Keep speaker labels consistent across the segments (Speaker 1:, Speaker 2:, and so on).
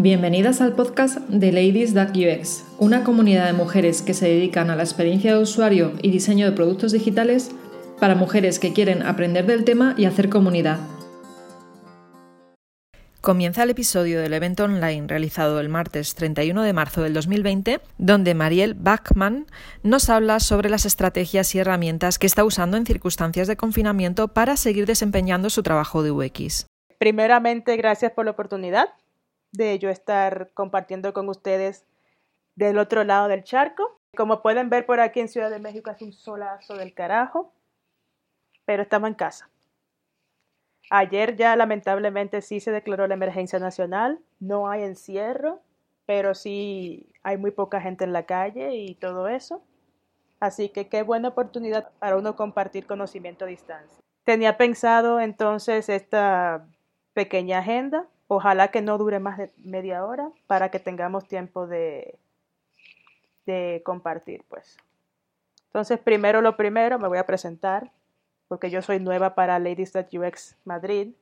Speaker 1: Bienvenidas al podcast de Ladies UX, una comunidad de mujeres que se dedican a la experiencia de usuario y diseño de productos digitales para mujeres que quieren aprender del tema y hacer comunidad. Comienza el episodio del evento online realizado el martes 31 de marzo del 2020, donde Mariel Bachmann nos habla sobre las estrategias y herramientas que está usando en circunstancias de confinamiento para seguir desempeñando su trabajo de UX.
Speaker 2: Primeramente, gracias por la oportunidad de yo estar compartiendo con ustedes del otro lado del charco. Como pueden ver por aquí en Ciudad de México hace un solazo del carajo, pero estamos en casa. Ayer ya lamentablemente sí se declaró la emergencia nacional, no hay encierro, pero sí hay muy poca gente en la calle y todo eso. Así que qué buena oportunidad para uno compartir conocimiento a distancia. Tenía pensado entonces esta pequeña agenda Ojalá que no dure más de media hora para que tengamos tiempo de, de compartir, pues. Entonces, primero lo primero, me voy a presentar, porque yo soy nueva para Ladies UX Madrid.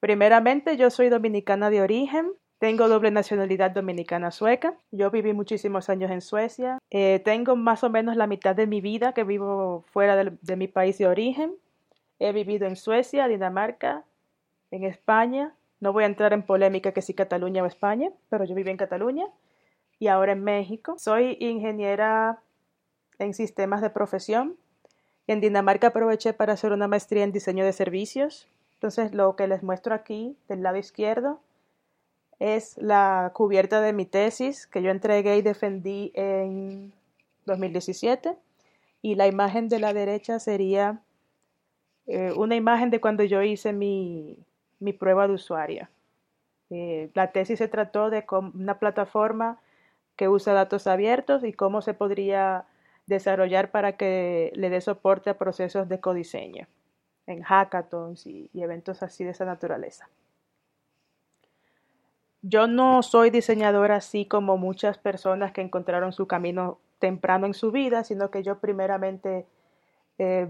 Speaker 2: Primeramente, yo soy dominicana de origen, tengo doble nacionalidad dominicana-sueca. Yo viví muchísimos años en Suecia. Eh, tengo más o menos la mitad de mi vida que vivo fuera de mi país de origen. He vivido en Suecia, Dinamarca, en España, no voy a entrar en polémica que si Cataluña o España, pero yo viví en Cataluña y ahora en México. Soy ingeniera en sistemas de profesión. En Dinamarca aproveché para hacer una maestría en diseño de servicios. Entonces lo que les muestro aquí del lado izquierdo es la cubierta de mi tesis que yo entregué y defendí en 2017. Y la imagen de la derecha sería eh, una imagen de cuando yo hice mi, mi prueba de usuario. Eh, la tesis se trató de una plataforma que usa datos abiertos y cómo se podría desarrollar para que le dé soporte a procesos de codiseño en hackathons y, y eventos así de esa naturaleza. Yo no soy diseñadora así como muchas personas que encontraron su camino temprano en su vida, sino que yo primeramente eh,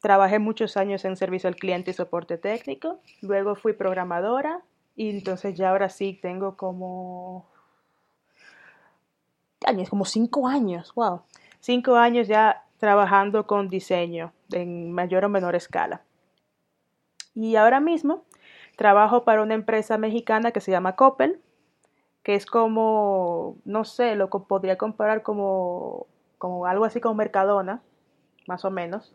Speaker 2: Trabajé muchos años en servicio al cliente y soporte técnico. Luego fui programadora y entonces ya ahora sí tengo como años, como cinco años, wow, cinco años ya trabajando con diseño en mayor o menor escala. Y ahora mismo trabajo para una empresa mexicana que se llama Coppel, que es como, no sé, lo podría comparar como, como algo así como Mercadona, más o menos.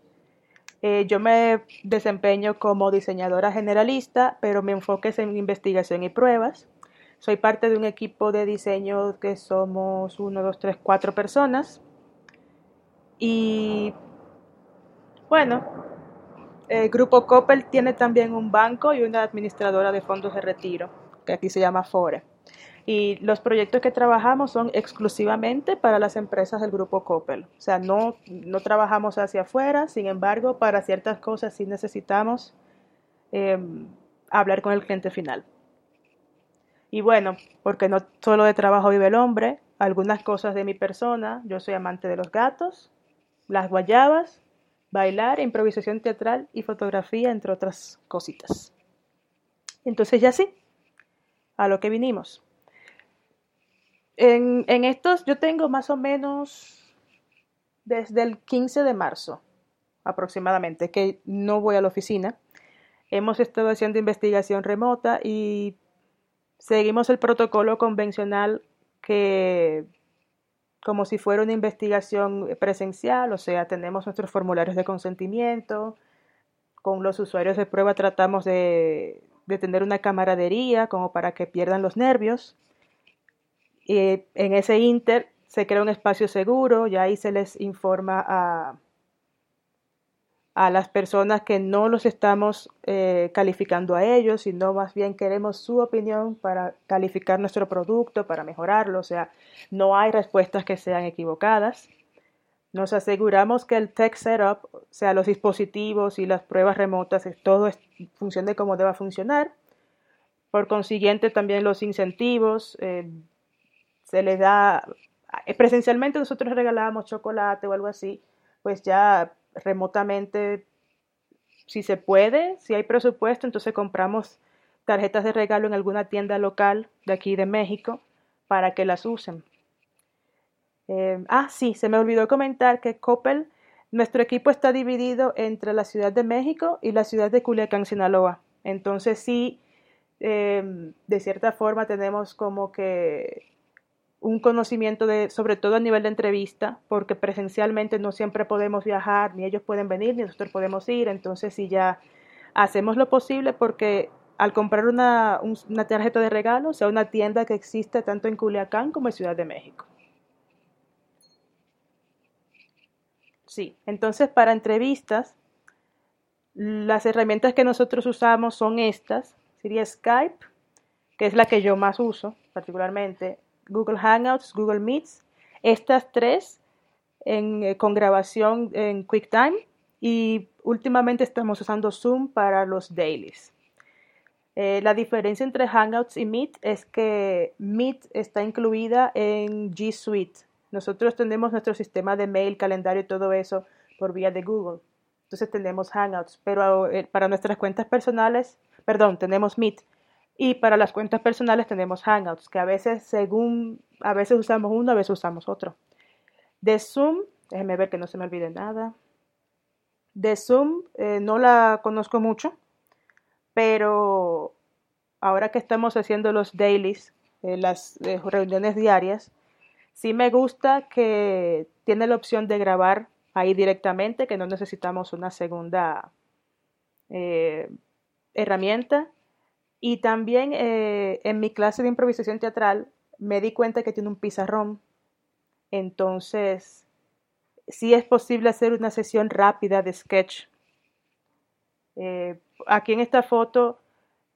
Speaker 2: Eh, yo me desempeño como diseñadora generalista, pero mi enfoque es en investigación y pruebas. Soy parte de un equipo de diseño que somos uno, dos, tres, cuatro personas. Y bueno, el grupo Coppel tiene también un banco y una administradora de fondos de retiro, que aquí se llama FORE. Y los proyectos que trabajamos son exclusivamente para las empresas del grupo Coppel. O sea, no, no trabajamos hacia afuera, sin embargo, para ciertas cosas sí necesitamos em, hablar con el cliente final. Y bueno, porque no solo de trabajo vive el hombre, algunas cosas de mi persona, yo soy amante de los gatos, las guayabas, bailar, improvisación teatral y fotografía, entre otras cositas. Entonces ya sí, a lo que vinimos. En, estos yo tengo más o menos desde el 15 de marzo aproximadamente que no voy a la oficina. Hemos estado haciendo investigación remota y seguimos el protocolo convencional que como si fuera una investigación presencial, o sea, tenemos nuestros formularios de consentimiento, con los usuarios de prueba tratamos de, de tener una camaradería como para que pierdan los nervios y en ese inter se crea un espacio seguro y ahí se les informa a, a las personas que no los estamos eh, calificando a ellos, sino más bien queremos su opinión para calificar nuestro producto, para mejorarlo. O sea, no hay respuestas que sean equivocadas. Nos aseguramos que el tech setup, o sea, los dispositivos y las pruebas remotas, todo funcione como deba funcionar. Por consiguiente, también los incentivos, eh, se les da, eh, presencialmente nosotros regalábamos chocolate o algo así, pues ya remotamente, si se puede, si hay presupuesto, entonces compramos tarjetas de regalo en alguna tienda local de aquí de México para que las usen. Eh, ah, sí, se me olvidó comentar que Coppel, nuestro equipo está dividido entre la Ciudad de México y la ciudad de Culiacán, Sinaloa. Entonces sí, eh, de cierta forma tenemos como que un conocimiento de, sobre todo a nivel de entrevista, porque presencialmente no siempre podemos viajar, ni ellos pueden venir, ni nosotros podemos ir, entonces sí ya hacemos lo posible porque al comprar una, una tarjeta de regalo, sea una tienda que existe tanto en Culiacán como en Ciudad de México. Sí, entonces para entrevistas, las herramientas que nosotros usamos son estas. Sería Skype, que es la que yo más uso particularmente, Google Hangouts, Google Meets, estas tres eh, con grabación en QuickTime y últimamente estamos usando Zoom para los dailies. Eh, la diferencia entre Hangouts y Meet es que Meet está incluida en G Suite. Nosotros tenemos nuestro sistema de mail, calendario y todo eso por vía de Google. Entonces tenemos Hangouts, pero eh, para nuestras cuentas personales, perdón, tenemos Meet. Y para las cuentas personales tenemos Hangouts, que a veces según, a veces usamos uno, a veces usamos otro. De Zoom, déjenme ver que no se me olvide nada. De Zoom eh, no la conozco mucho, pero ahora que estamos haciendo los dailies, eh, las eh, reuniones diarias, sí me gusta que tiene la opción de grabar ahí directamente, que no necesitamos una segunda herramienta y también eh, en mi clase de improvisación teatral me di cuenta que tiene un pizarrón. Entonces, sí es posible hacer una sesión rápida de sketch. Eh, aquí en esta foto,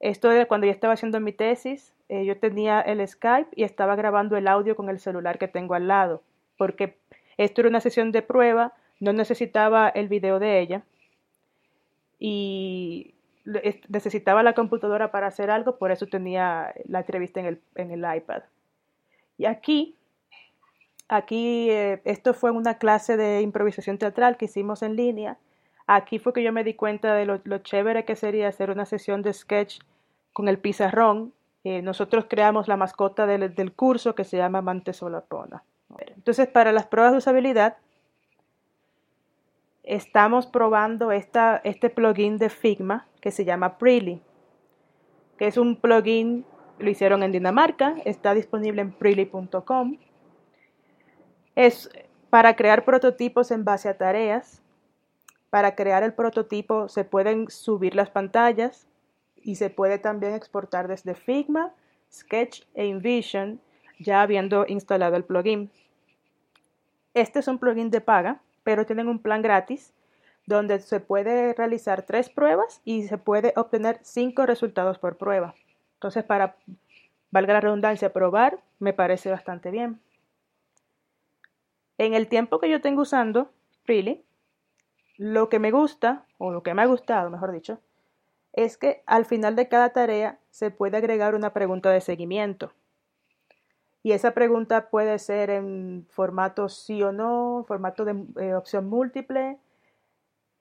Speaker 2: esto de cuando yo estaba haciendo mi tesis, eh, yo tenía el Skype y estaba grabando el audio con el celular que tengo al lado, porque esto era una sesión de prueba, no necesitaba el video de ella. Y necesitaba la computadora para hacer algo, por eso tenía la entrevista en el, iPad. Y aquí, aquí, eh, esto fue una clase de improvisación teatral que hicimos en línea. Aquí fue que yo me di cuenta de lo, chévere que sería hacer una sesión de sketch con el pizarrón. Eh, nosotros creamos la mascota del, del, curso que se llama Mantesolapona. Entonces, para las pruebas de usabilidad, estamos probando esta, este plugin de Figma que se llama Preely, que es un plugin, lo hicieron en Dinamarca, está disponible en preely.com. Es para crear prototipos en base a tareas. Para crear el prototipo se pueden subir las pantallas y se puede también exportar desde Figma, Sketch e InVision, ya habiendo instalado el plugin. Este es un plugin de paga pero tienen un plan gratis donde se puede realizar tres pruebas y se puede obtener cinco resultados por prueba. Entonces, para, valga la redundancia, probar, me parece bastante bien. En el tiempo que yo tengo usando Freely, lo que me gusta, o lo que me ha gustado, mejor dicho, es que al final de cada tarea se puede agregar una pregunta de seguimiento. Y esa pregunta puede ser en formato sí o no, formato de eh, opción múltiple,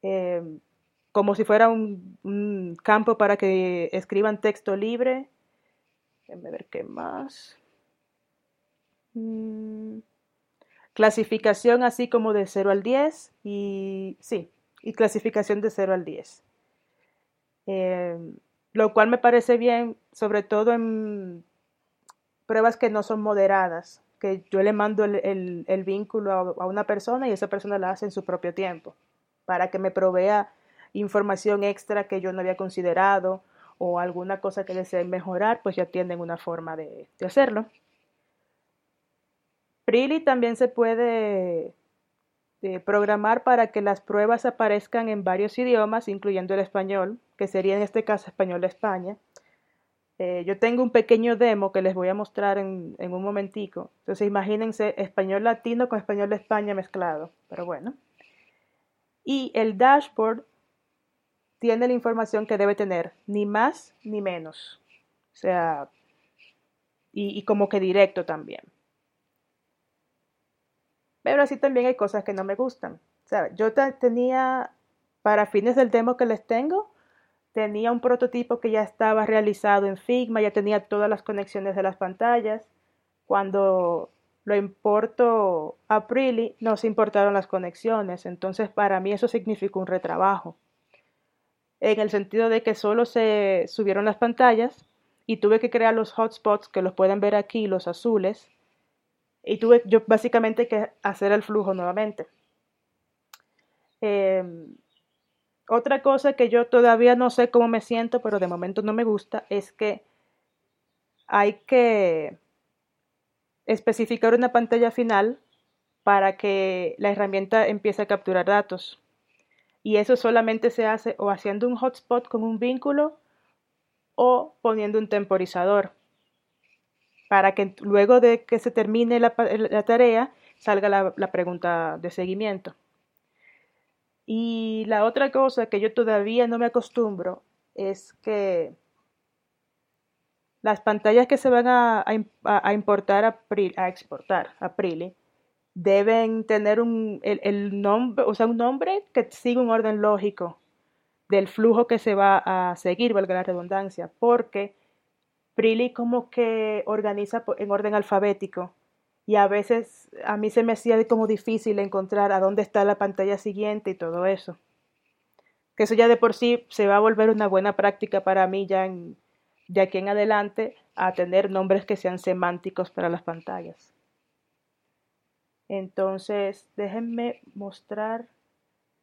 Speaker 2: em, como si fuera un, campo para que escriban texto libre. Déjenme ver qué más. Mm, clasificación así como de 0 al 10 y sí, y clasificación de 0 al 10. Em, lo cual me parece bien, sobre todo en pruebas que no son moderadas, que yo le mando el, vínculo a, una persona y esa persona la hace en su propio tiempo, para que me provea información extra que yo no había considerado o alguna cosa que desee mejorar, pues ya tienen una forma de, hacerlo. Preely también se puede eh, programar para que las pruebas aparezcan en varios idiomas, incluyendo el español, que sería en este caso español de España. Eh, yo tengo un pequeño demo que les voy a mostrar en, un momentico. Entonces imagínense español latino con español de España mezclado. Pero bueno. Y el dashboard tiene la información que debe tener, ni más ni menos. O sea, y, como que directo también. Pero así también hay cosas que no me gustan. O sea, yo tenía, para fines del demo que les tengo, tenía un prototipo que ya estaba realizado en Figma, ya tenía todas las conexiones de las pantallas. Cuando lo importo a no se importaron las conexiones, entonces para mí eso significó un retrabajo. En el sentido de que solo se subieron las pantallas y tuve que crear los hotspots que los pueden ver aquí, los azules, y tuve yo básicamente que hacer el flujo nuevamente. Em, otra cosa que yo todavía no sé cómo me siento, pero de momento no me gusta, es que hay que especificar una pantalla final para que la herramienta empiece a capturar datos. Y eso solamente se hace o haciendo un hotspot con un vínculo o poniendo un temporizador para que luego de que se termine la, tarea salga la pregunta de seguimiento. Y la otra cosa que yo todavía no me acostumbro es que las pantallas que se van a, importar a, a exportar a Prilly deben tener un, el, nombre, o sea, un nombre que siga un orden lógico del flujo que se va a seguir, valga la redundancia, porque Prilly como que organiza en orden alfabético y a veces a mí se me hacía como difícil encontrar a dónde está la pantalla siguiente y todo eso. Que eso ya de por sí se va a volver una buena práctica para mí ya de aquí en adelante a tener nombres que sean semánticos para las pantallas. Entonces, déjenme mostrar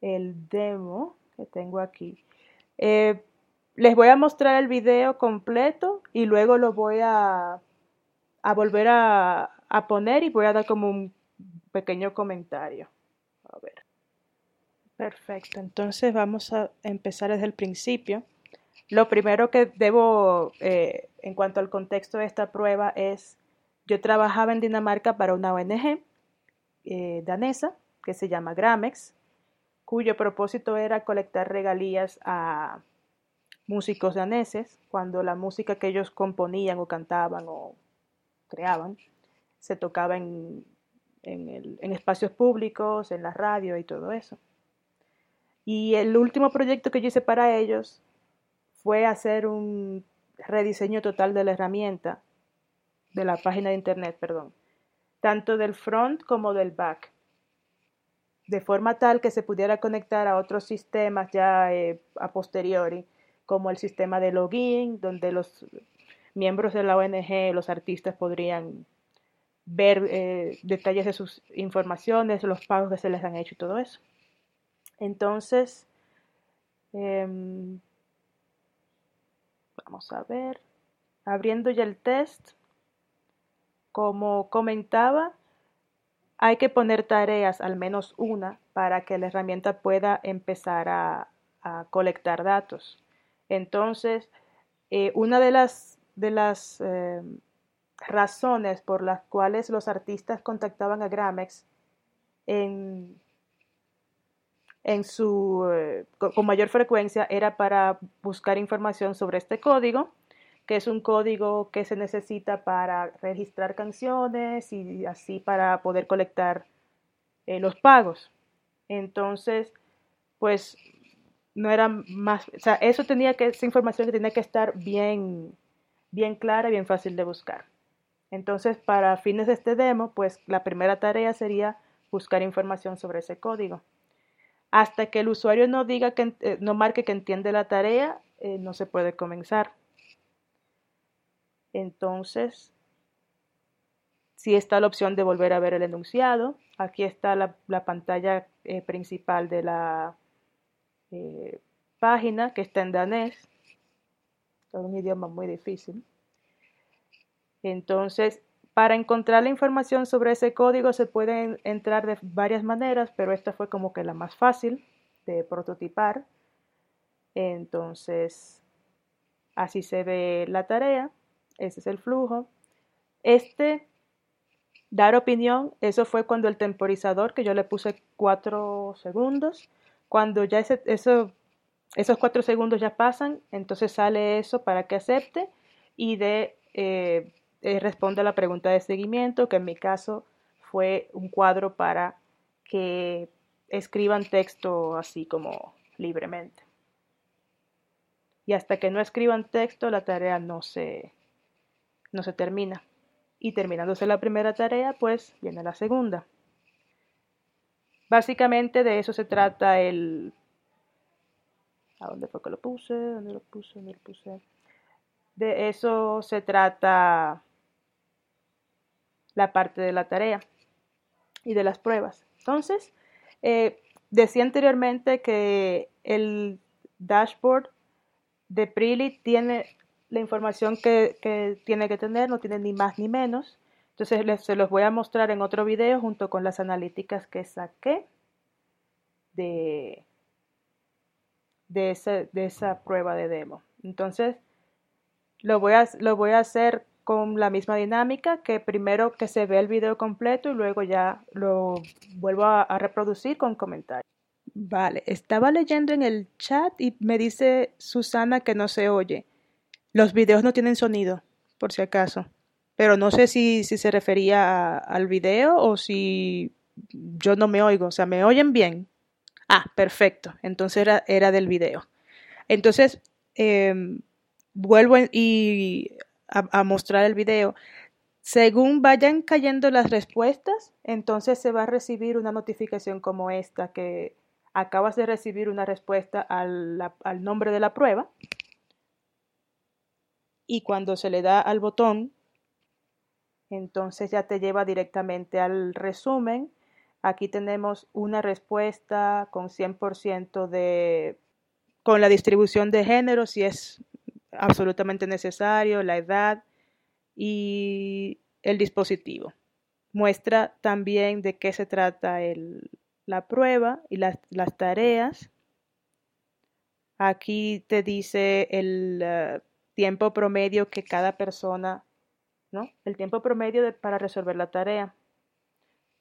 Speaker 2: el demo que tengo aquí. Eh, les voy a mostrar el video completo y luego lo voy a, a volver a, a poner y voy a dar como un pequeño comentario. A ver. Perfecto, entonces vamos a empezar desde el principio. Lo primero que debo, eh, en cuanto al contexto de esta prueba, es, yo trabajaba en Dinamarca para una ONG eh, danesa que se llama Gramex, cuyo propósito era colectar regalías a músicos daneses cuando la música que ellos componían o cantaban o creaban se tocaba en, en, espacios públicos, en la radio y todo eso. Y el último proyecto que yo hice para ellos fue hacer un rediseño total de la herramienta, de la página de internet, perdón, tanto del front como del back, de forma tal que se pudiera conectar a otros sistemas ya eh, a posteriori, como el sistema de login, donde los miembros de la ONG, los artistas podrían ver eh, detalles de sus informaciones, los pagos que se les han hecho y todo eso. Entonces, em, vamos a ver, abriendo ya el test, como comentaba, hay que poner tareas, al menos una, para que la herramienta pueda empezar a, colectar datos. Entonces, eh, una de las, de las em, razones por las cuales los artistas contactaban a Gramex en, en su, eh, con mayor frecuencia era para buscar información sobre este código, que es un código que se necesita para registrar canciones y así para poder colectar eh, los pagos. Entonces, pues no era más, o sea, eso tenía que, esa información tenía que estar bien, bien clara y bien fácil de buscar. Entonces, para fines de este demo, pues la primera tarea sería buscar información sobre ese código. Hasta que el usuario no diga que eh, no marque que entiende la tarea, eh, no se puede comenzar. Entonces, si está la opción de volver a ver el enunciado. Aquí está la, pantalla eh, principal de la página que está en danés. Es un idioma muy difícil. Entonces, para encontrar la información sobre ese código se puede entrar de varias maneras, pero esta fue como que la más fácil de prototipar. Entonces, así se ve la tarea. Ese es el flujo. Este, dar opinión, eso fue cuando el temporizador, que yo le puse cuatro segundos, cuando ya eso, esos cuatro segundos ya pasan, entonces sale eso para que acepte y de eh, responde a la pregunta de seguimiento, que en mi caso fue un cuadro para que escriban texto así como libremente. Y hasta que no escriban texto, la tarea no se, no se termina. Y terminándose la primera tarea, pues viene la segunda. Básicamente de eso se trata el... ¿A dónde fue que lo puse? ¿Dónde lo puse? ¿Dónde lo puse? De eso se trata la parte de la tarea y de las pruebas. Entonces, eh, decía anteriormente que el dashboard de Prili tiene la información que, tiene que tener, no tiene ni más ni menos. Entonces se los voy a mostrar en otro video junto con las analíticas que saqué de, de, de esa prueba de demo. Entonces lo voy, a, lo voy a hacer con la misma dinámica que primero que se ve el video completo y luego ya lo vuelvo a reproducir con comentarios. Vale, estaba leyendo en el chat y me dice Susana que no se oye. Los videos no tienen sonido, por si acaso. Pero no sé si, si se refería al video o si yo no me oigo. O sea, ¿me oyen bien? Ah, perfecto. Entonces era, era del video. Entonces, em, vuelvo y a, mostrar el video. Según vayan cayendo las respuestas, entonces se va a recibir una notificación como esta que acabas de recibir una respuesta al, nombre de la prueba y cuando se le da al botón, entonces ya te lleva directamente al resumen. Aquí tenemos una respuesta con 100% de, con la distribución de género, si es absolutamente necesario, la edad y el dispositivo. Muestra también de qué se trata el, la prueba y las, tareas. Aquí te dice el eh, tiempo promedio que cada persona, ¿no? El tiempo promedio para resolver la tarea.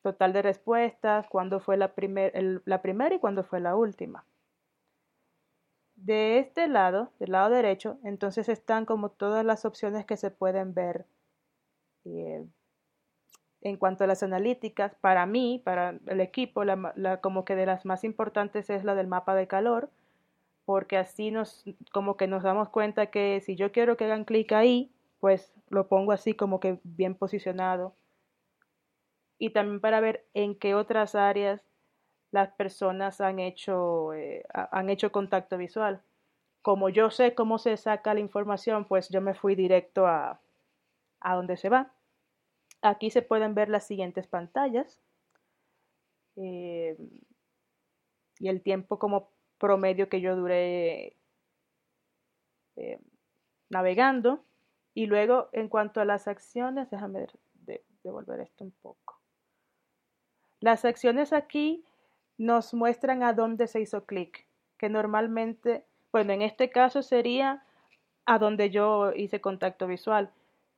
Speaker 2: Total de respuestas, cuándo fue la, la primera y cuándo fue la última. De este lado, del lado derecho, entonces están como todas las opciones que se pueden ver eh, en cuanto a las analíticas, para mí, para el equipo, como que de las más importantes es la del mapa de calor, porque así nos, como que nos damos cuenta que si yo quiero que hagan clic ahí, pues lo pongo así como que bien posicionado. Y también para ver en qué otras áreas las personas han hecho, eh, han hecho contacto visual. Como yo sé cómo se saca la información, pues yo me fui directo a, a donde se va. Aquí se pueden ver las siguientes pantallas eh, y el tiempo como promedio que yo duré eh, navegando. Y luego, en cuanto a las acciones, déjame devolver esto un poco. Las acciones aquí nos muestran a dónde se hizo clic, que normalmente, bueno, en este caso sería a donde yo hice contacto visual.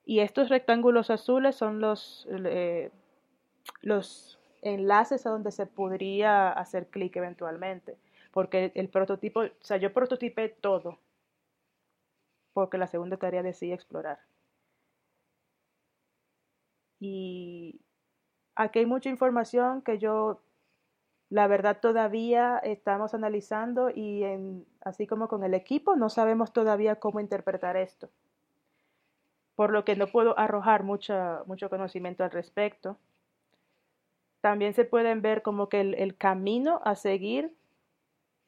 Speaker 2: Y estos rectángulos azules son los, eh, los enlaces a donde se podría hacer clic eventualmente. Porque el prototipo, o sea, yo prototipé todo. Porque la segunda tarea decía explorar. Y aquí hay mucha información que yo, la verdad, todavía estamos analizando y así como con el equipo, no sabemos todavía cómo interpretar esto por lo que no puedo arrojar mucho conocimiento al respecto. También se pueden ver como que el, camino a seguir,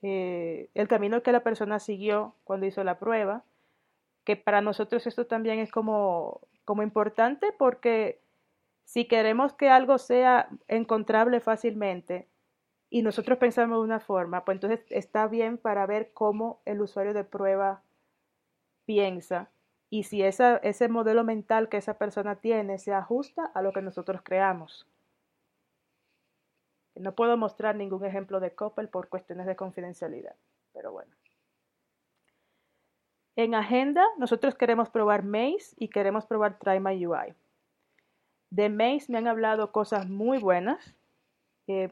Speaker 2: eh, el camino que la persona siguió cuando hizo la prueba, que para nosotros esto también es como, como importante porque si queremos que algo sea encontrable fácilmente y nosotros pensamos de una forma, pues entonces está bien para ver cómo el usuario de prueba piensa y si ese modelo mental que esa persona tiene se ajusta a lo que nosotros creamos. No puedo mostrar ningún ejemplo de Coppel por cuestiones de confidencialidad, pero bueno. En agenda, nosotros queremos probar Maze y queremos probar Try My UI. De Maze me han hablado cosas muy buenas.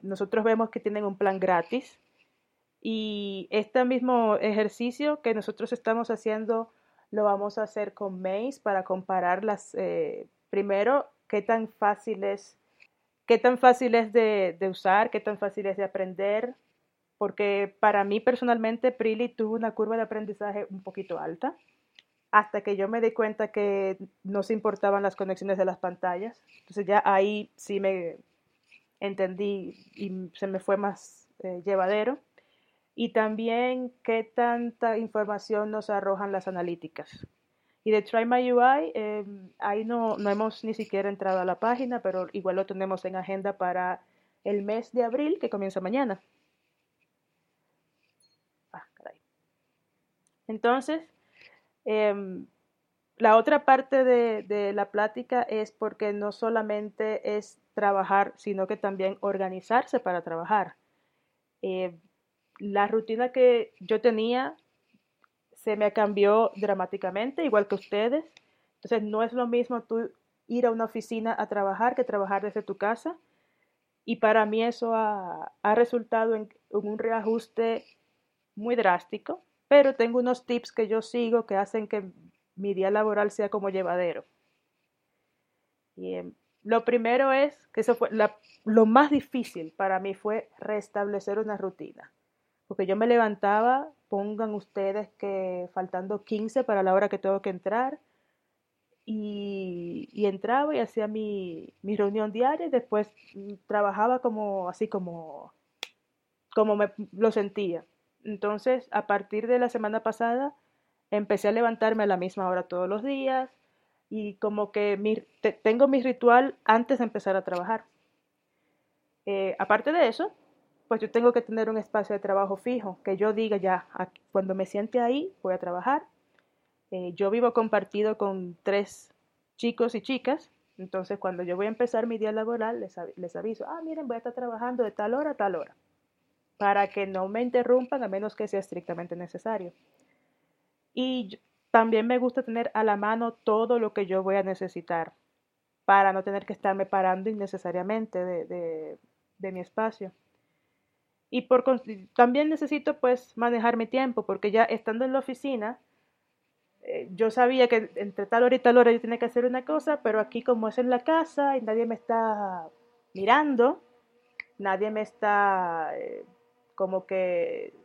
Speaker 2: Nosotros vemos que tienen un plan gratis. Y este mismo ejercicio que nosotros estamos haciendo lo vamos a hacer con Maze para comparar las, eh, primero, qué tan fácil es, qué tan fácil es de, usar, qué tan fácil es de aprender porque para mí personalmente Prilly tuvo una curva de aprendizaje un poquito alta, hasta que yo me di cuenta que no se importaban las conexiones de las pantallas. Entonces ya ahí sí me entendí y se me fue más eh, llevadero. Y también qué tanta información nos arrojan las analíticas. Y de Try My UI, eh, ahí no, no hemos ni siquiera entrado a la página, pero igual lo tenemos en agenda para el mes de abril, que comienza mañana. Ah, Entonces, em, la otra parte de, la plática es porque no solamente es trabajar, sino que también organizarse para trabajar. Eh, la rutina que yo tenía se me cambió dramáticamente, igual que ustedes. Entonces, no es lo mismo tú ir a una oficina a trabajar que trabajar desde tu casa. Y para mí eso ha, resultado en, un reajuste muy drástico, pero tengo unos tips que yo sigo que hacen que mi día laboral sea como llevadero. Em, lo primero es que eso fue lo más difícil para mí fue restablecer una rutina. Porque yo me levantaba, pongan ustedes que faltando 15 para la hora que tengo que entrar, y, entraba y hacía mi, reunión diaria y después mm, trabajaba como así como, como me lo sentía. Entonces, a partir de la semana pasada, empecé a levantarme a la misma hora todos los días y como que tengo mi ritual antes de empezar a trabajar. Eh, aparte de eso, pues yo tengo que tener un espacio de trabajo fijo, que yo diga ya, cuando me siente ahí, voy a trabajar. Eh, yo vivo compartido con tres chicos y chicas, entonces cuando yo voy a empezar mi día laboral, les, les aviso, ah, miren, voy a estar trabajando de tal hora a tal hora, para que no me interrumpan a menos que sea estrictamente necesario. Y también me gusta tener a la mano todo lo que yo voy a necesitar para no tener que estarme parando innecesariamente de mi espacio. Y por, también necesito pues manejar mi tiempo, porque ya estando en la oficina, eh, yo sabía que entre tal hora y tal hora yo tenía que hacer una cosa, pero aquí como es en la casa y nadie me está mirando, nadie me está eh, como que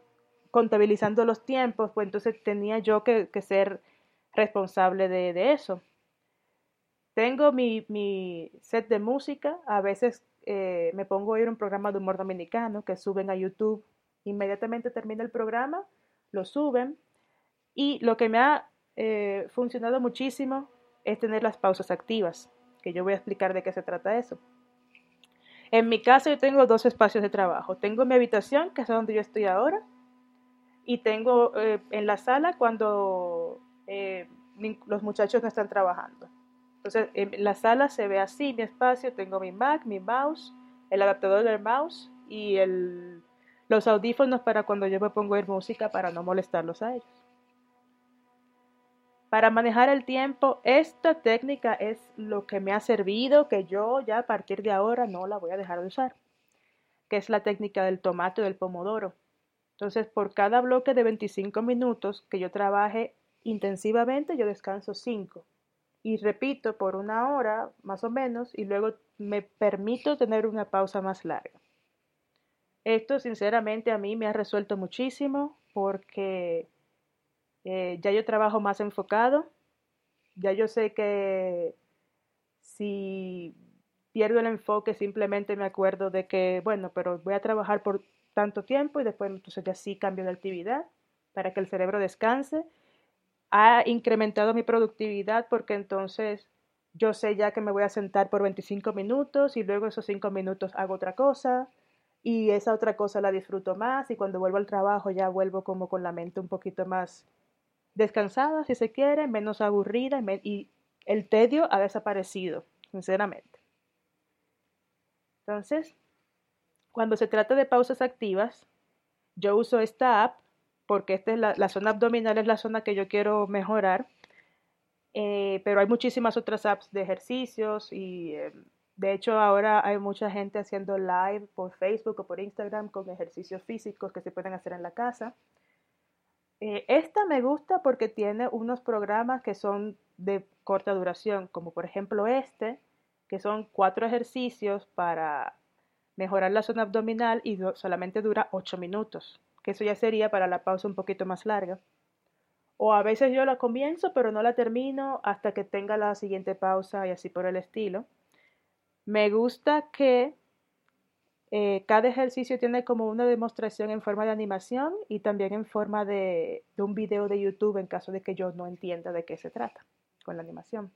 Speaker 2: contabilizando los tiempos, pues entonces tenía yo que, ser responsable de, eso. Tengo mi, set de música, a veces eh, me pongo a oír un programa de humor dominicano que suben a YouTube. Inmediatamente termina el programa, lo suben. Y lo que me ha eh, funcionado muchísimo es tener las pausas activas, que yo voy a explicar de qué se trata eso. En mi casa yo tengo dos espacios de trabajo. Tengo mi habitación, que es donde yo estoy ahora, y tengo eh, en la sala cuando los muchachos no están trabajando. Entonces, en la sala se ve así mi espacio, tengo mi Mac, mi mouse, el adaptador del mouse y el, los audífonos para cuando yo me pongo a oír música para no molestarlos a ellos. Para manejar el tiempo, esta técnica es lo que me ha servido, que yo ya a partir de ahora no la voy a dejar de usar, que es la técnica del tomate o del pomodoro. Entonces, por cada bloque de 25 minutos que yo trabaje intensivamente, yo descanso 5 y repito por una hora más o menos y luego me permito tener una pausa más larga. Esto sinceramente a mí me ha resuelto muchísimo porque eh, ya yo trabajo más enfocado, ya yo sé que si pierdo el enfoque simplemente me acuerdo de que, bueno, pero voy a trabajar por tanto tiempo y después entonces ya sí cambio de actividad para que el cerebro descanse ha incrementado mi productividad porque entonces yo sé ya que me voy a sentar por 25 minutos y luego esos 5 minutos hago otra cosa y esa otra cosa la disfruto más y cuando vuelvo al trabajo ya vuelvo como con la mente un poquito más descansada, si se quiere, menos aburrida y el tedio ha desaparecido, sinceramente. Entonces, cuando se trata de pausas activas, yo uso esta app porque esta es la, zona abdominal es la zona que yo quiero mejorar. Eh, pero hay muchísimas otras apps de ejercicios y eh, de hecho ahora hay mucha gente haciendo live por Facebook o por Instagram con ejercicios físicos que se pueden hacer en la casa. Eh, esta me gusta porque tiene unos programas que son de corta duración, como por ejemplo este, que son cuatro ejercicios para mejorar la zona abdominal y solamente dura 8 minutos, que eso ya sería para la pausa un poquito más larga. O a veces yo la comienzo pero no la termino hasta que tenga la siguiente pausa y así por el estilo. Me gusta que eh, cada ejercicio tiene como una demostración en forma de animación y también en forma de, de un video de YouTube en caso de que yo no entienda de qué se trata con la animación.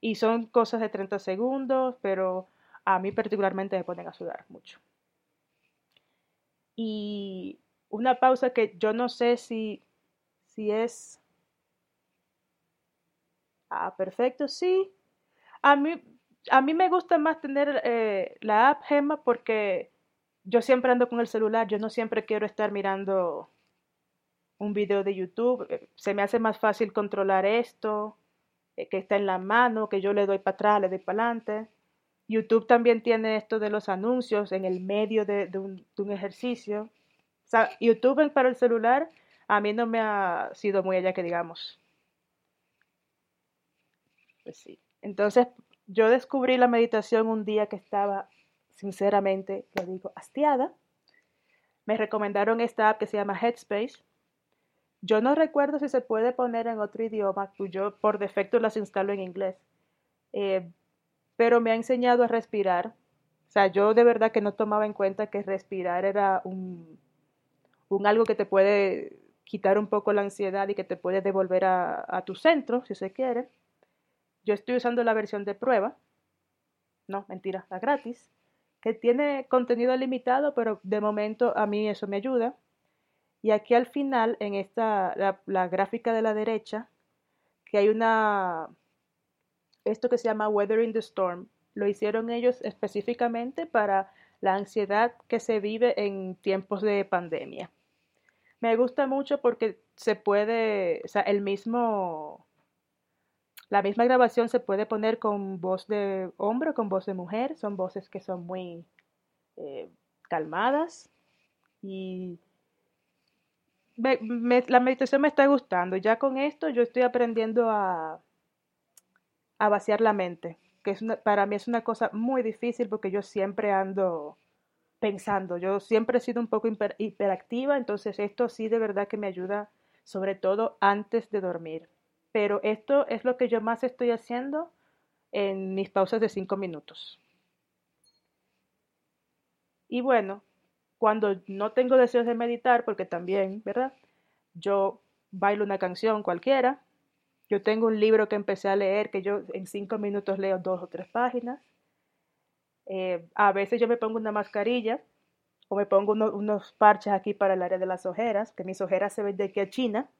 Speaker 2: Y son cosas de 30 segundos, pero a mí particularmente me ponen a sudar mucho. Y una pausa que yo no sé si, si es... Ah, perfecto, sí. A mí, a mí me gusta más tener eh, la app Gemma porque yo siempre ando con el celular, yo no siempre quiero estar mirando un video de YouTube, eh, se me hace más fácil controlar esto, eh, que está en la mano, que yo le doy para atrás, le doy para adelante. YouTube también tiene esto de los anuncios en el medio de, un, ejercicio. O sea, YouTube para el celular a mí no me ha sido muy allá que digamos. Pues sí. Entonces, yo descubrí la meditación un día que estaba, sinceramente, lo digo, hastiada. Me recomendaron esta app que se llama Headspace. Yo no recuerdo si se puede poner en otro idioma, yo por defecto las instalo en inglés. Eh, pero me ha enseñado a respirar. O sea, yo de verdad que no tomaba en cuenta que respirar era un, un algo que te puede quitar un poco la ansiedad y que te puede devolver a, a tu centro, si se quiere. Yo estoy usando la versión de prueba. No, mentira, la gratis. Que tiene contenido limitado, pero de momento a mí eso me ayuda. Y aquí al final, en esta, la, la gráfica de la derecha, que hay una, esto que se llama Weathering the Storm. Lo hicieron ellos específicamente para la ansiedad que se vive en tiempos de pandemia. Me gusta mucho porque se puede, o sea, el mismo, la misma grabación se puede poner con voz de hombre, con voz de mujer, son voces que son muy eh, calmadas y la meditación me está gustando. Ya con esto yo estoy aprendiendo a, a vaciar la mente, que es para mí es una cosa muy difícil porque yo siempre ando pensando, yo siempre he sido un poco hiperactiva, entonces esto sí de verdad que me ayuda, sobre todo antes de dormir. Pero esto es lo que yo más estoy haciendo en mis pausas de cinco minutos. Y bueno, cuando no tengo deseos de meditar, porque también, ¿verdad? Yo bailo una canción cualquiera, yo tengo un libro que empecé a leer que yo en cinco minutos leo dos o tres páginas. Eh, a veces yo me pongo una mascarilla o me pongo unos parches aquí para el área de las ojeras, que mis ojeras se ven de aquí a China.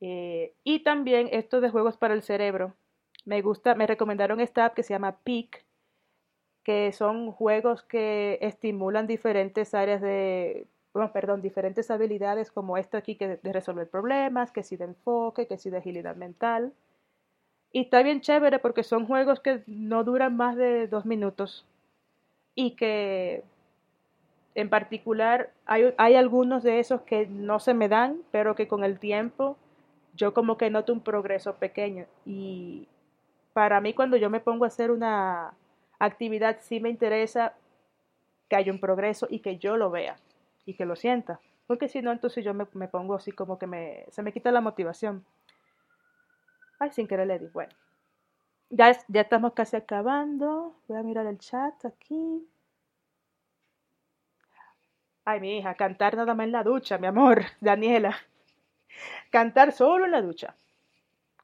Speaker 2: Eh, y también esto de juegos para el cerebro. Me gusta, me recomendaron esta app que se llama Peak, que son juegos que estimulan diferentes áreas de bueno, perdón, diferentes habilidades como esto aquí que de resolver problemas, que si de enfoque, que si de agilidad mental. Y está bien chévere porque son juegos que no duran más de dos minutos y que en particular hay, hay algunos de esos que no se me dan, pero que con el tiempo yo como que noto un progreso pequeño. Y para mí cuando yo me pongo a hacer una actividad sí me interesa que haya un progreso y que yo lo vea y que lo sienta. Porque si no, entonces yo me, pongo así como que me, se me quita la motivación. Ay, sin querer le di. Bueno, ya, ya estamos casi acabando. Voy a mirar el chat aquí. Ay, mi hija, cantar nada más en la ducha, mi amor, Daniela. Cantar solo en la ducha.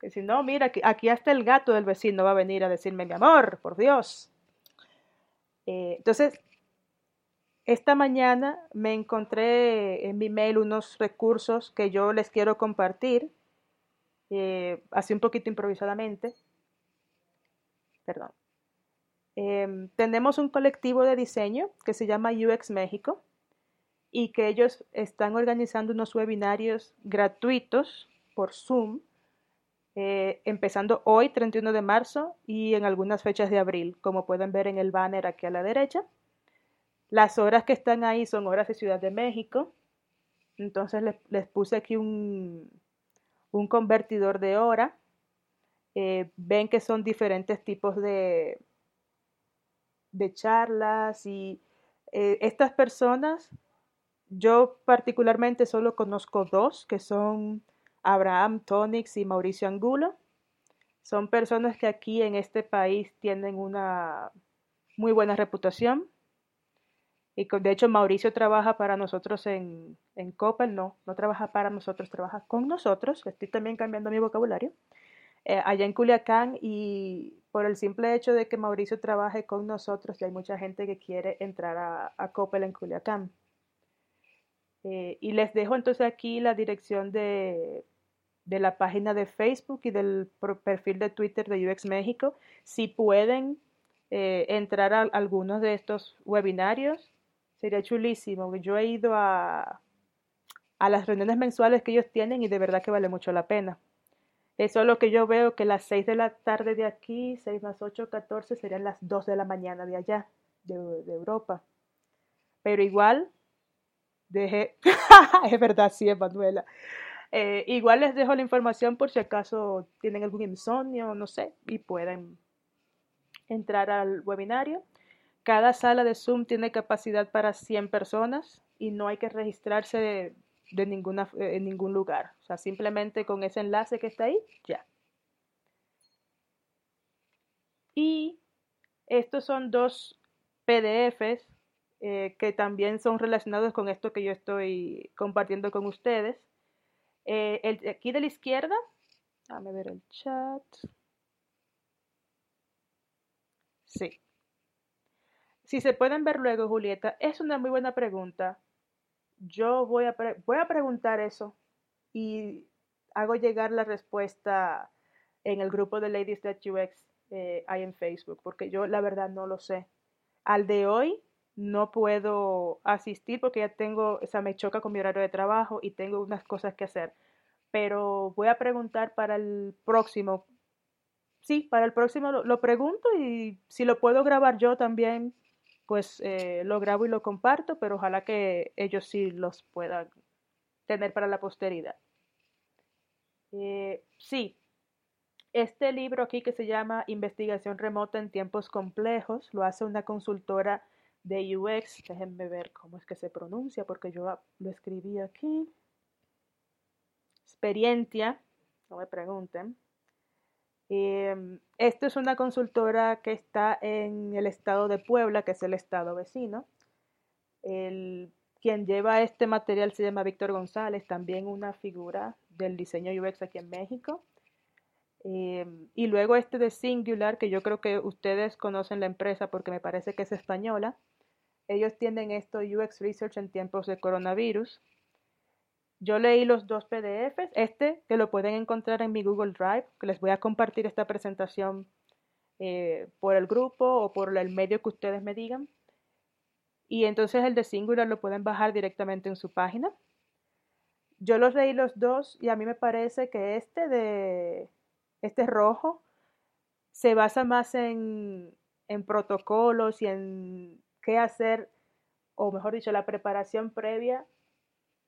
Speaker 2: Que si no, mira, aquí, aquí, hasta el gato del vecino va a venir a decirme, mi amor, por Dios. Eh, entonces, esta mañana me encontré en mi mail unos recursos que yo les quiero compartir, eh, así un poquito improvisadamente. Perdón. Em, tenemos un colectivo de diseño que se llama UX México y que ellos están organizando unos webinarios gratuitos por Zoom, eh, empezando hoy, 31 de marzo, y en algunas fechas de abril, como pueden ver en el banner aquí a la derecha. Las horas que están ahí son horas de Ciudad de México. Entonces les, puse aquí un, un, convertidor de hora. Eh, ven que son diferentes tipos de, de charlas y eh, estas personas, yo particularmente solo conozco dos, que son Abraham Tonix y Mauricio Angulo. Son personas que aquí en este país tienen una muy buena reputación. Y de hecho Mauricio trabaja para nosotros en, en Coppel, no, no trabaja para nosotros, trabaja con nosotros. Estoy también cambiando mi vocabulario. Eh, allá en Culiacán y por el simple hecho de que Mauricio trabaje con nosotros, ya hay mucha gente que quiere entrar a, a Coppel en Culiacán. Eh, y les dejo entonces aquí la dirección de, de la página de Facebook y del perfil de Twitter de UX México. Si pueden eh, entrar a algunos de estos webinarios, sería chulísimo. Yo he ido a, a las reuniones mensuales que ellos tienen y de verdad que vale mucho la pena. Eso es lo que yo veo que las 6 de la tarde de aquí, 6 más 8, 14, serían las 2 de la mañana de allá, de, Europa. Pero igual, dejé, es verdad, sí, Emanuela. Eh, igual les dejo la información por si acaso tienen algún insomnio, no sé, y pueden entrar al webinario. Cada sala de Zoom tiene capacidad para 100 personas y no hay que registrarse de ninguna, eh, en ningún lugar. O sea, simplemente con ese enlace que está ahí, ya. Y estos son dos PDFs eh, que también son relacionados con esto que yo estoy compartiendo con ustedes. Eh, el, aquí de la izquierda, déjame ver el chat. Sí. Si se pueden ver luego, Julieta, es una muy buena pregunta yo voy a, voy a preguntar eso y hago llegar la respuesta en el grupo de Ladies That UX eh, en Facebook, porque yo la verdad no lo sé. Al de hoy no puedo asistir porque ya tengo, o sea, me choca con mi horario de trabajo y tengo unas cosas que hacer. Pero voy a preguntar para el próximo. Sí, para el próximo lo pregunto y si lo puedo grabar yo también pues eh, lo grabo y lo comparto, pero ojalá que ellos sí los puedan tener para la posteridad. Eh, sí, este libro aquí que se llama Investigación remota en tiempos complejos lo hace una consultora de UX. Déjenme ver cómo es que se pronuncia porque yo lo escribí aquí. Experiencia, no me pregunten. Em, esto es una consultora que está en el estado de Puebla, que es el estado vecino. El, quien lleva este material se llama Víctor González, también una figura del diseño UX aquí en México. Em, y luego este de Singular, que yo creo que ustedes conocen la empresa porque me parece que es española. Ellos tienen esto UX Research en tiempos de coronavirus. Yo leí los dos PDFs, este que lo pueden encontrar en mi Google Drive, que les voy a compartir esta presentación eh, por el grupo o por el medio que ustedes me digan. Y entonces el de Singular lo pueden bajar directamente en su página. Yo los leí los dos y a mí me parece que este de este rojo se basa más en, en protocolos y en qué hacer, o mejor dicho, la preparación previa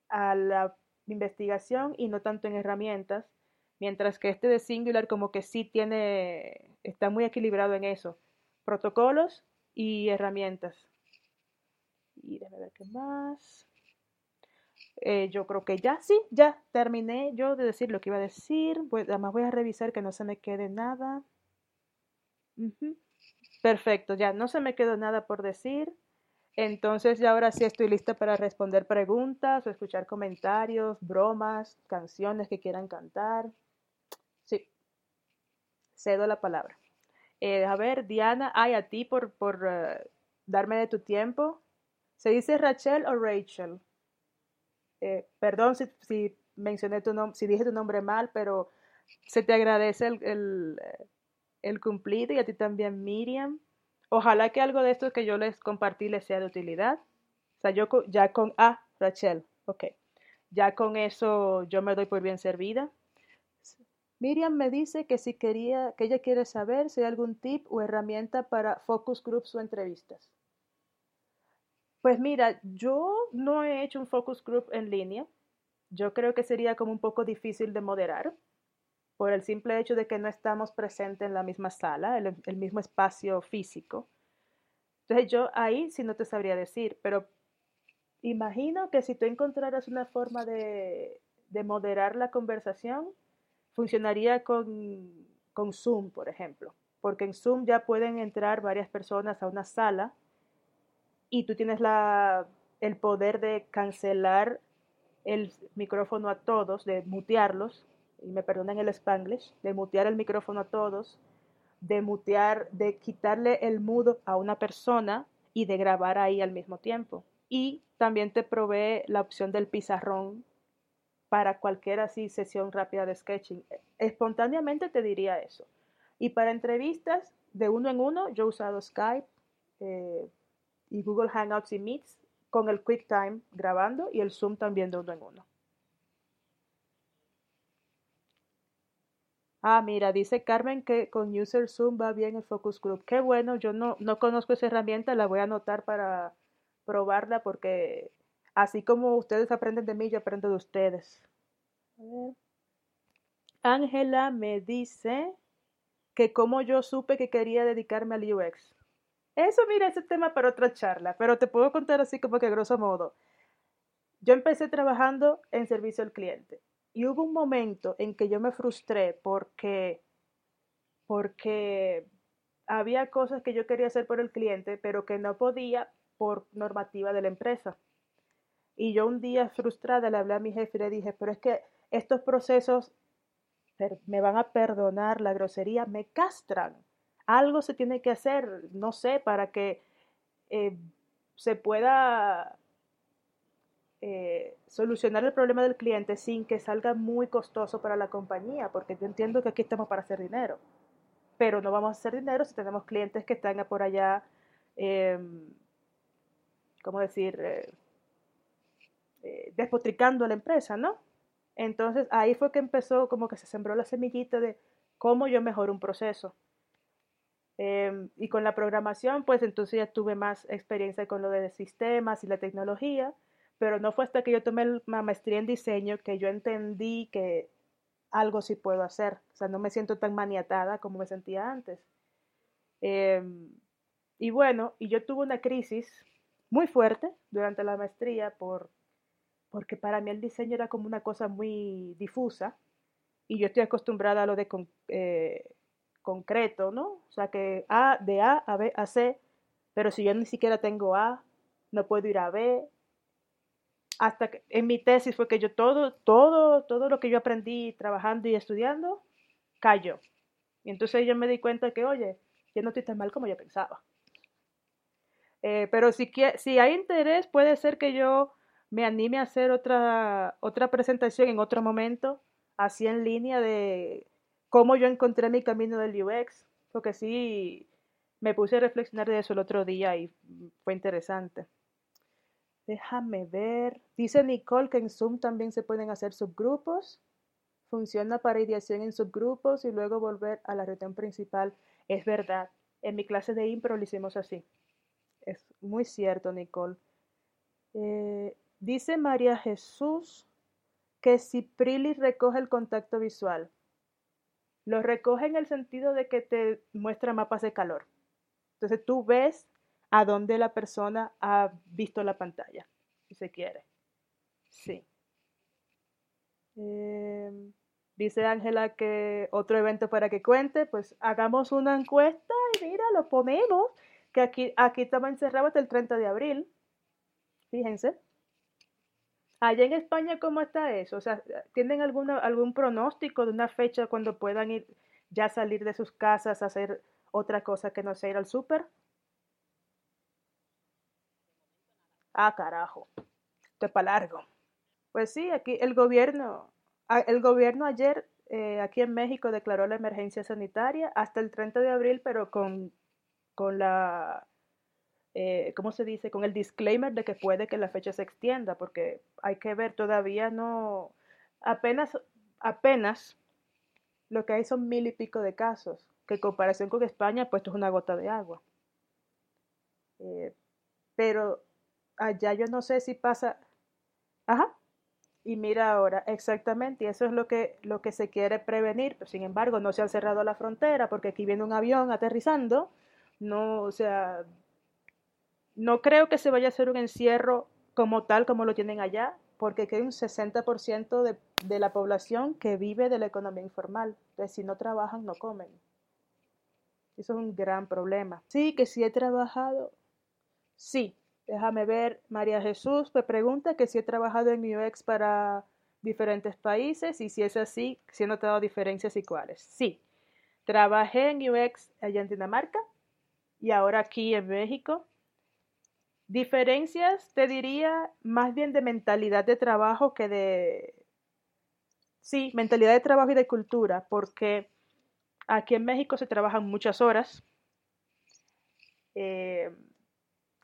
Speaker 2: a la investigación y no tanto en herramientas, mientras que este de Singular como que sí tiene, está muy equilibrado en eso, protocolos y herramientas. Y déjame ver qué más. Eh, yo creo que ya, sí, ya terminé yo de decir lo que iba a decir. además voy a revisar que no se me quede nada. Perfecto, ya no se me quedó nada por decir. Entonces ya ahora sí estoy lista para responder preguntas o escuchar comentarios, bromas, canciones que quieran cantar. Sí, cedo la palabra. Eh, a ver, Diana, ay, a ti por, por eh, darme de tu tiempo. ¿Se dice Rachel o Rachel? Eh, perdón si, mencioné tu nombre, si dije tu nombre mal, pero se te agradece el, el, el cumplido y a ti también, Miriam. Ojalá que algo de esto que yo les compartí les sea de utilidad. O sea, yo ya con... Ah, Rachel, ok. Ya con eso yo me doy por bien servida. Miriam me dice que si quería, que ella quiere saber si hay algún tip o herramienta para focus groups o entrevistas. Pues mira, yo no he hecho un focus group en línea. Yo creo que sería como un poco difícil de moderar por el simple hecho de que no estamos presentes en la misma sala, el, el mismo espacio físico. Entonces yo ahí sí no te sabría decir, pero imagino que si tú encontraras una forma de, de moderar la conversación, funcionaría con, con Zoom, por ejemplo, porque en Zoom ya pueden entrar varias personas a una sala y tú tienes la, el poder de cancelar el micrófono a todos, de mutearlos, y me perdonen el spanglish, de mutear el micrófono a todos, de mutear, de quitarle el mudo a una persona y de grabar ahí al mismo tiempo. Y también te provee la opción del pizarrón para cualquier así sesión rápida de sketching. Espontáneamente te diría eso. Y para entrevistas de uno en uno, yo he usado Skype eh, y Google Hangouts y Meets con el QuickTime grabando y el Zoom también de uno en uno. Ah, mira, dice Carmen que con User Zoom va bien el Focus Group. Qué bueno, yo no, no conozco esa herramienta, la voy a anotar para probarla porque así como ustedes aprenden de mí, yo aprendo de ustedes. Ángela me dice que como yo supe que quería dedicarme al UX. Eso, mira, ese tema para otra charla, pero te puedo contar así como que grosso modo. Yo empecé trabajando en servicio al cliente y hubo un momento en que yo me frustré porque, porque había cosas que yo quería hacer por el cliente, pero que no podía por normativa de la empresa. Y yo un día frustrada le hablé a mi jefe y le dije, pero es que estos procesos me van a perdonar la grosería, me castran. Algo se tiene que hacer, no sé, para que eh, se pueda eh, solucionar el problema del cliente sin que salga muy costoso para la compañía, porque yo entiendo que aquí estamos para hacer dinero, pero no vamos a hacer dinero si tenemos clientes que están por allá, em, ¿cómo decir?, eh, eh, despotricando a la empresa, ¿no? Entonces ahí fue que empezó como que se sembró la semillita de cómo yo mejoro un proceso. Em, y con la programación, pues entonces ya tuve más experiencia con lo de sistemas y la tecnología pero no fue hasta que yo tomé la maestría en diseño que yo entendí que algo sí puedo hacer. O sea, no me siento tan maniatada como me sentía antes. Em, y bueno, y yo tuve una crisis muy fuerte durante la maestría por, porque para mí el diseño era como una cosa muy difusa y yo estoy acostumbrada a lo de eh, concreto, ¿no? O sea, que A, de A a B a C, pero si yo ni siquiera tengo A, no puedo ir a B, hasta que en mi tesis fue que yo todo, todo, todo lo que yo aprendí trabajando y estudiando cayó. Y entonces yo me di cuenta que, oye, yo no estoy tan mal como yo pensaba. Eh, pero si, si hay interés, puede ser que yo me anime a hacer otra, otra presentación en otro momento, así en línea de cómo yo encontré mi camino del UX, porque sí, me puse a reflexionar de eso el otro día y fue interesante. Déjame ver. Dice Nicole que en Zoom también se pueden hacer subgrupos. Funciona para ideación en subgrupos y luego volver a la reunión principal. Es verdad. En mi clase de impro lo hicimos así. Es muy cierto, Nicole. Eh, dice María Jesús que si Prilly recoge el contacto visual, lo recoge en el sentido de que te muestra mapas de calor. Entonces tú ves a dónde la persona ha visto la pantalla, si se quiere. Sí. Em, dice Ángela que otro evento para que cuente, pues hagamos una encuesta y mira, lo ponemos, que aquí, aquí estamos encerrados hasta el 30 de abril. Fíjense. Allá en España, ¿cómo está eso? O sea, ¿tienen alguna, algún pronóstico de una fecha cuando puedan ir ya salir de sus casas a hacer otra cosa que no sea ir al súper? Ah, carajo. Esto es para largo. Pues sí, aquí el gobierno, el gobierno ayer eh, aquí en México declaró la emergencia sanitaria hasta el 30 de abril, pero con, con la, eh, ¿cómo se dice? Con el disclaimer de que puede que la fecha se extienda, porque hay que ver, todavía no, apenas, apenas lo que hay son mil y pico de casos, que en comparación con España, pues esto es una gota de agua. Eh, pero allá yo no sé si pasa. Ajá. Y mira ahora, exactamente, y eso es lo que, lo que se quiere prevenir, pero sin embargo no se ha cerrado la frontera porque aquí viene un avión aterrizando, no, o sea, no creo que se vaya a hacer un encierro como tal como lo tienen allá, porque hay un 60% de, de la población que vive de la economía informal. Entonces, si no trabajan, no comen. Eso es un gran problema. Sí, que si he trabajado, sí. Déjame ver, María Jesús me pregunta que si he trabajado en UX para diferentes países y si es así, si he notado diferencias y cuáles. Sí, trabajé en UX allá en Dinamarca y ahora aquí en México. Diferencias, te diría, más bien de mentalidad de trabajo que de... Sí, mentalidad de trabajo y de cultura, porque Aquí en México se trabajan muchas horas. Eh,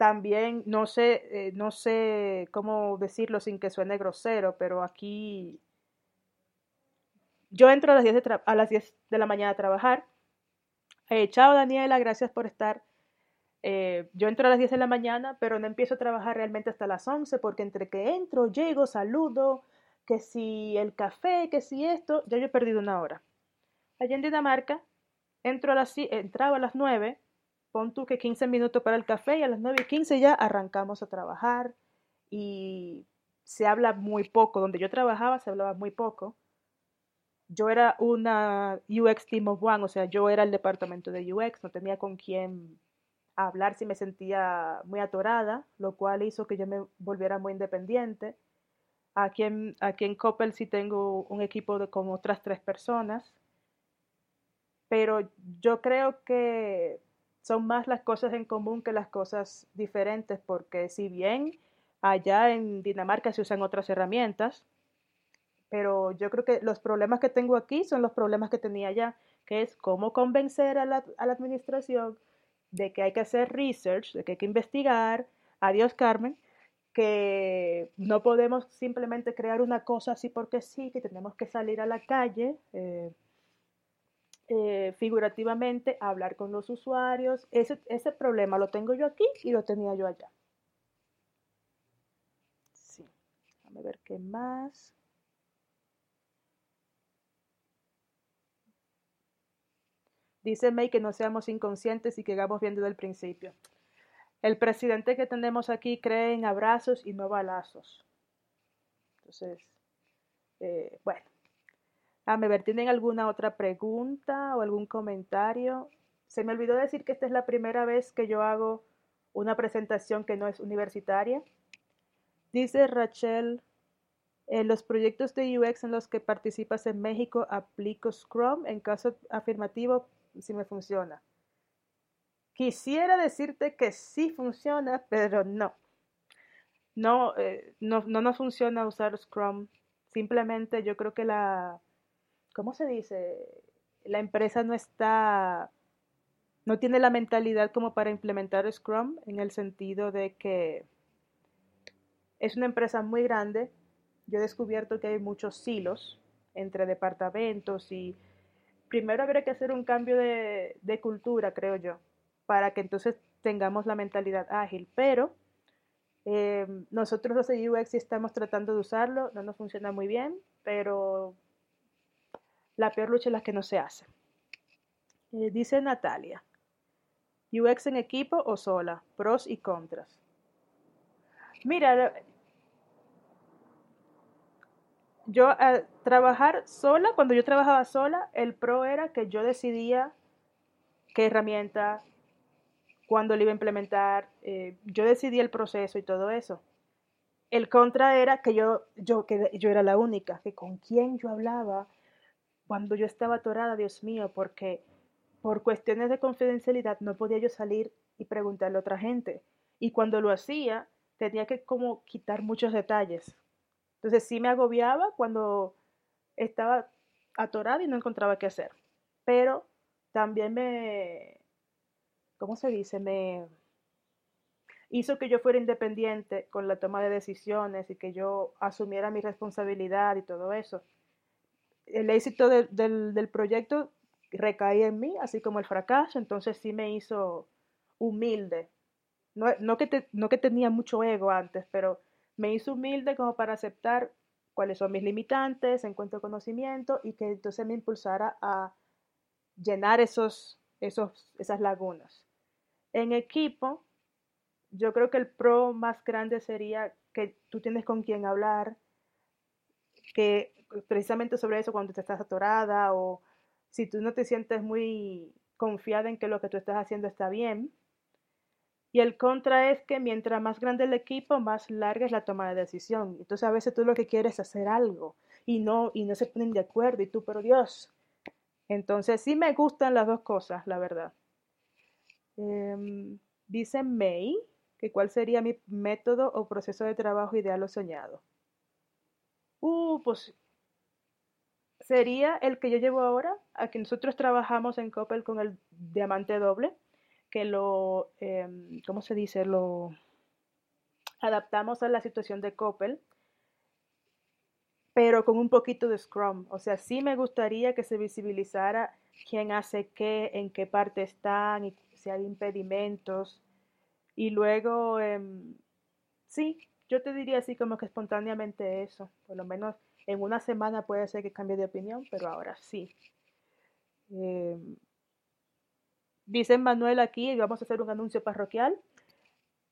Speaker 2: también, no sé, eh, no sé cómo decirlo sin que suene grosero, pero aquí yo entro a las 10 de, a las 10 de la mañana a trabajar. Eh, chao Daniela, gracias por estar. yo entro a las 10 de la mañana, pero no empiezo a trabajar realmente hasta las 11 porque entre que entro, llego, saludo, que si el café, que si esto, ya yo he perdido una hora. Allá en Dinamarca, entro a las, entraba a las 9, pon tú que 15 minutos para el café y a las 9 y 15 ya arrancamos a trabajar y se habla muy poco. Donde yo trabajaba se hablaba muy poco. Yo era una UX Team of One, o sea, yo era el departamento de UX, no tenía con quién hablar si me sentía muy atorada, lo cual hizo que yo me volviera muy independiente. Aquí en, aquí en Coppel sí tengo un equipo de como otras tres personas pero yo creo que son más las cosas en común que las cosas diferentes, porque si bien allá en Dinamarca se usan otras herramientas, pero yo creo que los problemas que tengo aquí son los problemas que tenía allá, que es cómo convencer a la, a la administración de que hay que hacer research, de que hay que investigar, adiós Carmen, que no podemos simplemente crear una cosa así porque sí, que tenemos que salir a la calle. Eh, eh, figurativamente hablar con los usuarios. Ese, ese problema lo tengo yo aquí y lo tenía yo allá. Sí, déjame ver qué más. Dice May que no seamos inconscientes y que hagamos bien desde el principio. El presidente que tenemos aquí cree en abrazos y no balazos. Entonces, eh, bueno. A ver, ¿tienen alguna otra pregunta o algún comentario? Se me olvidó decir que esta es la primera vez que yo hago una presentación que no es universitaria. Dice Rachel, en los proyectos de UX en los que participas en México, aplico Scrum. En caso afirmativo, si me funciona. Quisiera decirte que sí funciona, pero no. No, eh, no, no nos funciona usar Scrum. Simplemente yo creo que la, ¿cómo se dice? La empresa no está, no tiene la mentalidad como para implementar Scrum en el sentido de que es una empresa muy grande. Yo he descubierto que hay muchos silos entre departamentos y primero habría que hacer un cambio de, cultura, creo yo, para que entonces tengamos la mentalidad ágil. Pero eh, nosotros los de UX estamos tratando de usarlo, no nos funciona muy bien, pero la peor lucha es la que no se hace. Eh, dice Natalia, UX en equipo o sola, pros y contras. Mira, yo al trabajar sola, cuando yo trabajaba sola, el pro era que yo decidía qué herramienta, cuándo lo iba a implementar, eh, yo decidía el proceso y todo eso. El contra era que yo, yo, que yo era la única, que con quién yo hablaba, cuando yo estaba atorada, Dios mío, porque por cuestiones de confidencialidad no podía yo salir y preguntarle a otra gente. Y cuando lo hacía, tenía que como quitar muchos detalles. Entonces sí me agobiaba cuando estaba atorada y no encontraba qué hacer. Pero también me, ¿cómo se dice? Me hizo que yo fuera independiente con la toma de decisiones y que yo asumiera mi responsabilidad y todo eso el éxito del, proyecto recaía en mí, así como el fracaso, entonces sí me hizo humilde. No, que no que tenía mucho ego antes, pero me hizo humilde como para aceptar cuáles son mis limitantes, encuentro conocimiento y que entonces me impulsara a llenar esos, esos, esas lagunas. En equipo, yo creo que el pro más grande sería que tú tienes con quien hablar, que precisamente sobre eso cuando te estás atorada o si tú no te sientes muy confiada en que lo que tú estás haciendo está bien. Y el contra es que mientras más grande el equipo, más larga es la toma de decisión. Entonces a veces tú lo que quieres es hacer algo y no, y no se ponen de acuerdo y tú, pero Dios. Entonces sí me gustan las dos cosas, la verdad. Em, dice May que cuál sería mi método o proceso de trabajo ideal o soñado. Uh, pues sería el que yo llevo ahora, a que nosotros trabajamos en Coppel con el diamante doble, que lo, em, ¿cómo se dice? Lo adaptamos a la situación de Coppel, pero con un poquito de Scrum. O sea, sí me gustaría que se visibilizara quién hace qué, en qué parte están, y si hay impedimentos. Y luego, em, sí, yo te diría así como que espontáneamente eso, por lo menos en una semana puede ser que cambie de opinión, pero ahora sí. Em, dice Manuel aquí, vamos a hacer un anuncio parroquial.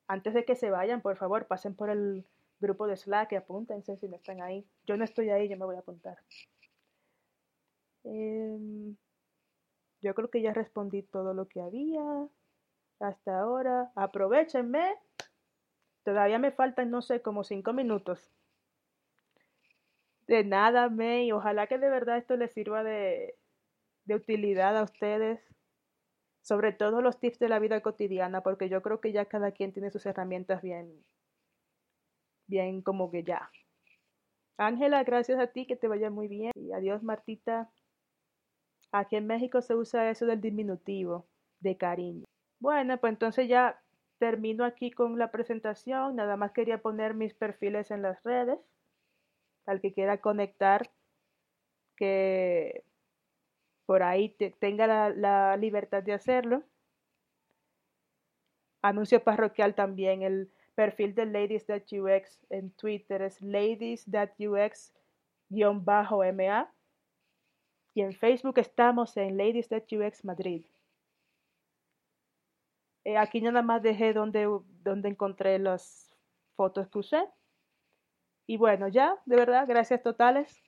Speaker 2: Antes de que se vayan, por favor, pasen por el grupo de Slack y apúntense si no están ahí. Yo no estoy ahí, yo me voy a apuntar. Em, yo creo que ya respondí todo lo que había hasta ahora. Aprovechenme. Todavía me faltan, no sé, como cinco minutos. De nada, May. Ojalá que de verdad esto les sirva de, de utilidad a ustedes. Sobre todo los tips de la vida cotidiana, porque yo creo que ya cada quien tiene sus herramientas bien, bien como que ya. Ángela, gracias a ti, que te vaya muy bien. Y adiós, Martita. Aquí en México se usa eso del diminutivo, de cariño. Bueno, pues entonces ya termino aquí con la presentación. Nada más quería poner mis perfiles en las redes. Al que quiera conectar, que por ahí tenga la, libertad de hacerlo. Anuncio parroquial también. El perfil de Ladies.ux en Twitter es ladies.ux-ma. Y en Facebook estamos en Ladies.ux Madrid. Eh, aquí nada más dejé donde, donde encontré las fotos que usé. Y bueno, ya, de verdad, gracias totales.